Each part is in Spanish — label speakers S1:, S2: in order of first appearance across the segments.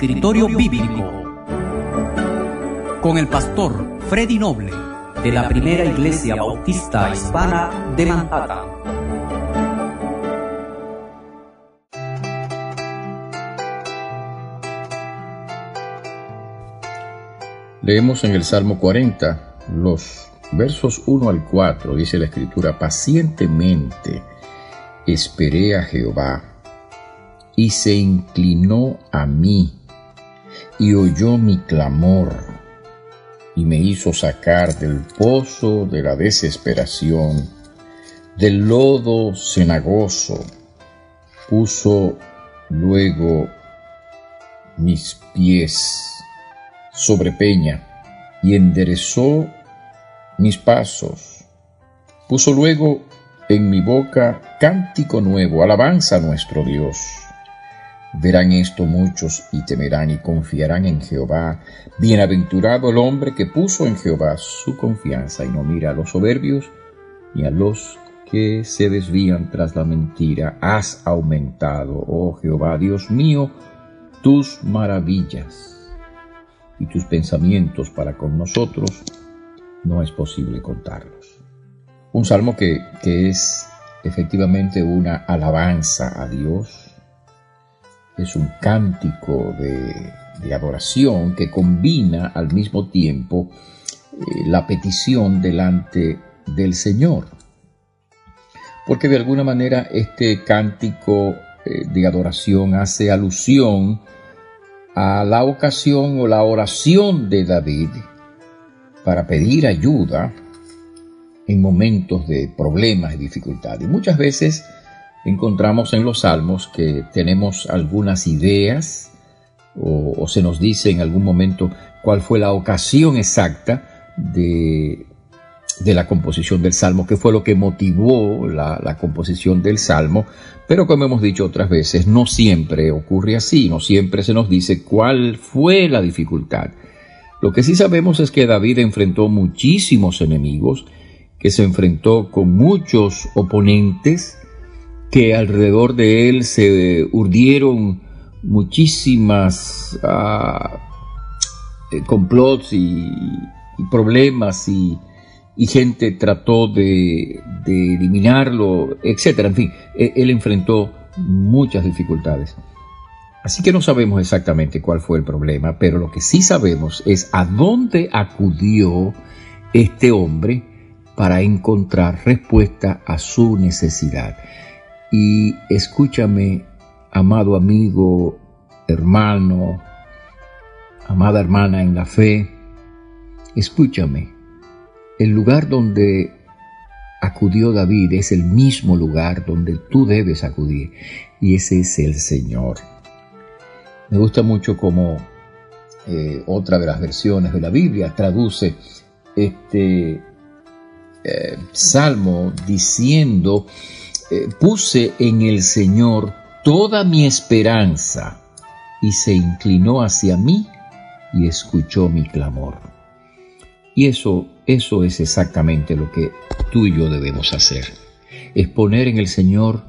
S1: Escritorio Bíblico con el pastor Freddy Noble de la Primera Iglesia Bautista Hispana de Manhattan.
S2: Leemos en el Salmo 40 los versos 1 al 4, dice la Escritura, pacientemente esperé a Jehová y se inclinó a mí y oyó mi clamor y me hizo sacar del pozo de la desesperación, del lodo cenagoso, puso luego mis pies sobre peña y enderezó mis pasos. Puso luego en mi boca cántico nuevo, alabanza a nuestro Dios. Verán esto muchos y temerán y confiarán en Jehová. Bienaventurado el hombre que puso en Jehová su confianza y no mira a los soberbios ni a los que se desvían tras la mentira. Has aumentado, oh Jehová, Dios mío, tus maravillas y tus pensamientos para con nosotros no es posible contarlos. Un salmo que, que es efectivamente una alabanza a Dios, es un cántico de, adoración que combina al mismo tiempo eh, la petición delante del Señor. Porque de alguna manera este cántico eh, de adoración hace alusión a la ocasión o la oración de David para pedir ayuda en momentos de problemas y dificultades. Muchas veces encontramos en los salmos que tenemos algunas ideas o, se nos dice en algún momento cuál fue la ocasión exacta de, de la composición del salmo, qué fue lo que motivó la, la, composición del salmo, pero como hemos dicho otras veces, no siempre ocurre así, no siempre se nos dice cuál fue la dificultad. Lo que sí sabemos es que David enfrentó muchísimos enemigos, que se enfrentó con muchos oponentes, que alrededor de él se urdieron muchísimas uh, complots y, problemas y, gente trató de, de, eliminarlo, etc. En fin, e, él enfrentó muchas dificultades. Así que no sabemos exactamente cuál fue el problema, pero lo que sí sabemos es a dónde acudió este hombre para encontrar respuesta a su necesidad. Y escúchame, amado amigo, hermano, amada hermana en la fe, escúchame, el lugar donde acudió David es el mismo lugar donde tú debes acudir, y ese es el Señor. Me gusta mucho como eh, otra de las versiones de la Biblia traduce este eh, salmo diciendo, eh, puse en el Señor toda mi esperanza y se inclinó hacia mí y escuchó mi clamor. Y eso, eso es exactamente lo que tú y yo debemos hacer. Es poner en el Señor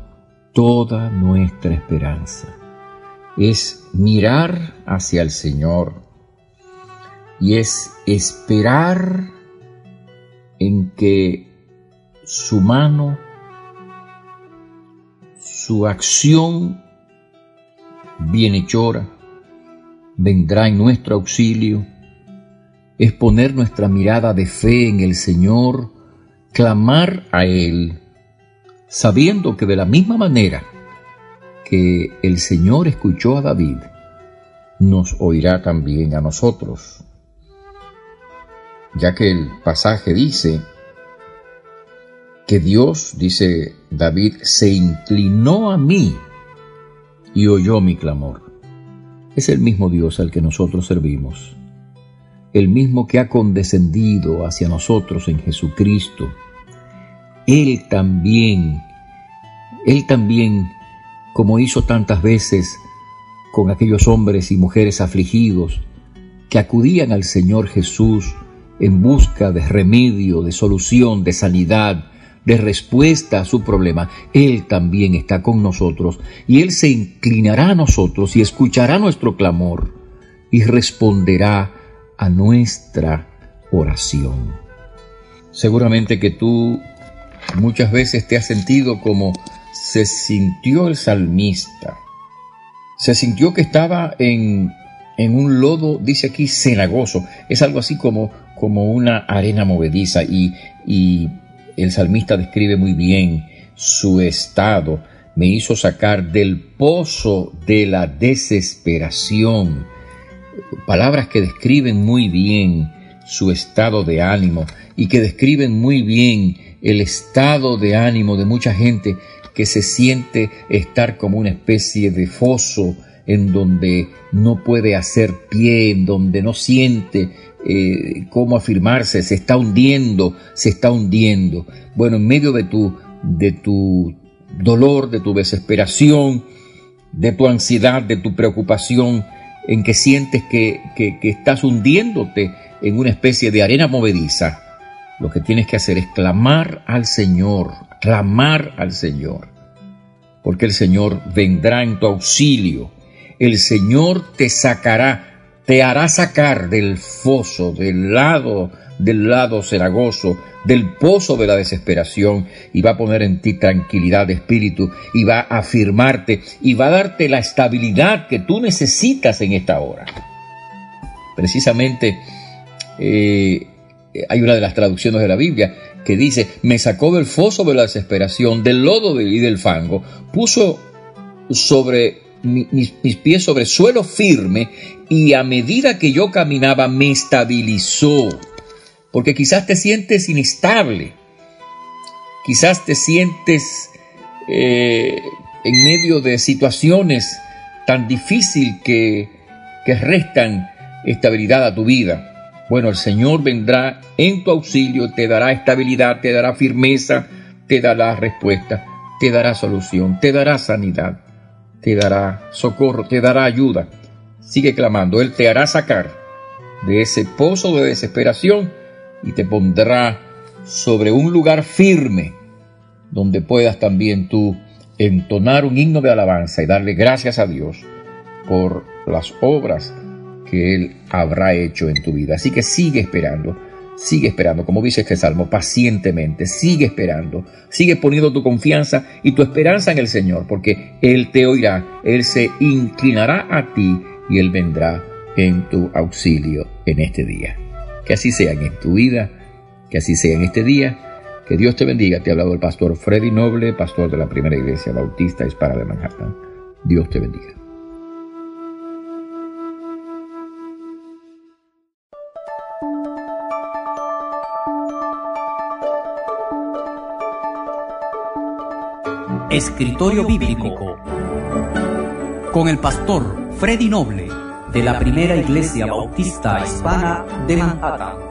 S2: toda nuestra esperanza. Es mirar hacia el Señor y es esperar en que su mano su acción bienhechora vendrá en nuestro auxilio, es poner nuestra mirada de fe en el Señor, clamar a Él, sabiendo que de la misma manera que el Señor escuchó a David, nos oirá también a nosotros. Ya que el pasaje dice, que Dios, dice David, se inclinó a mí y oyó mi clamor. Es el mismo Dios al que nosotros servimos, el mismo que ha condescendido hacia nosotros en Jesucristo. Él también, Él también, como hizo tantas veces con aquellos hombres y mujeres afligidos que acudían al Señor Jesús en busca de remedio, de solución, de sanidad, de respuesta a su problema, Él también está con nosotros y Él se inclinará a nosotros y escuchará nuestro clamor y responderá a nuestra oración. Seguramente que tú muchas veces te has sentido como se sintió el salmista. Se sintió que estaba en, en un lodo, dice aquí, cenagoso. Es algo así como, como una arena movediza y, y el salmista describe muy bien su estado. Me hizo sacar del pozo de la desesperación. Palabras que describen muy bien su estado de ánimo y que describen muy bien el estado de ánimo de mucha gente que se siente estar como una especie de foso en donde no puede hacer pie, en donde no siente eh, cómo afirmarse, se está hundiendo, se está hundiendo. Bueno, en medio de tu, de tu dolor, de tu desesperación, de tu ansiedad, de tu preocupación, en que sientes que, que, que estás hundiéndote en una especie de arena movediza, lo que tienes que hacer es clamar al Señor, clamar al Señor, porque el Señor vendrá en tu auxilio, el Señor te sacará, te hará sacar del foso, del lado, del lado cenagoso, del pozo de la desesperación y va a poner en ti tranquilidad de espíritu y va a afirmarte y va a darte la estabilidad que tú necesitas en esta hora. Precisamente eh, hay una de las traducciones de la Biblia que dice, me sacó del foso de la desesperación, del lodo y del fango, puso sobre mis, pies sobre suelo firme y a medida que yo caminaba me estabilizó. Porque quizás te sientes inestable, quizás te sientes eh, en medio de situaciones tan difíciles que restan estabilidad a tu vida. Bueno, el Señor vendrá en tu auxilio, te dará estabilidad, te dará firmeza, te dará respuesta, te dará solución, te dará sanidad, te dará socorro, te dará ayuda. Sigue clamando, Él te hará sacar de ese pozo de desesperación y te pondrá sobre un lugar firme donde puedas también tú entonar un himno de alabanza y darle gracias a Dios por las obras que Él habrá hecho en tu vida. Así que sigue esperando, sigue esperando, como dice este salmo, pacientemente, sigue esperando, sigue poniendo tu confianza y tu esperanza en el Señor, porque Él te oirá, Él se inclinará a ti y Él vendrá en tu auxilio en este día. Que así sea en tu vida, que así sea en este día. Que Dios te bendiga. Te ha hablado el pastor Freddy Noble, pastor de la primera iglesia bautista hispana de Manhattan. Dios te bendiga.
S1: Escritorio Bíblico con el pastor Freddy Noble de la Primera Iglesia Bautista Hispana de Manhattan.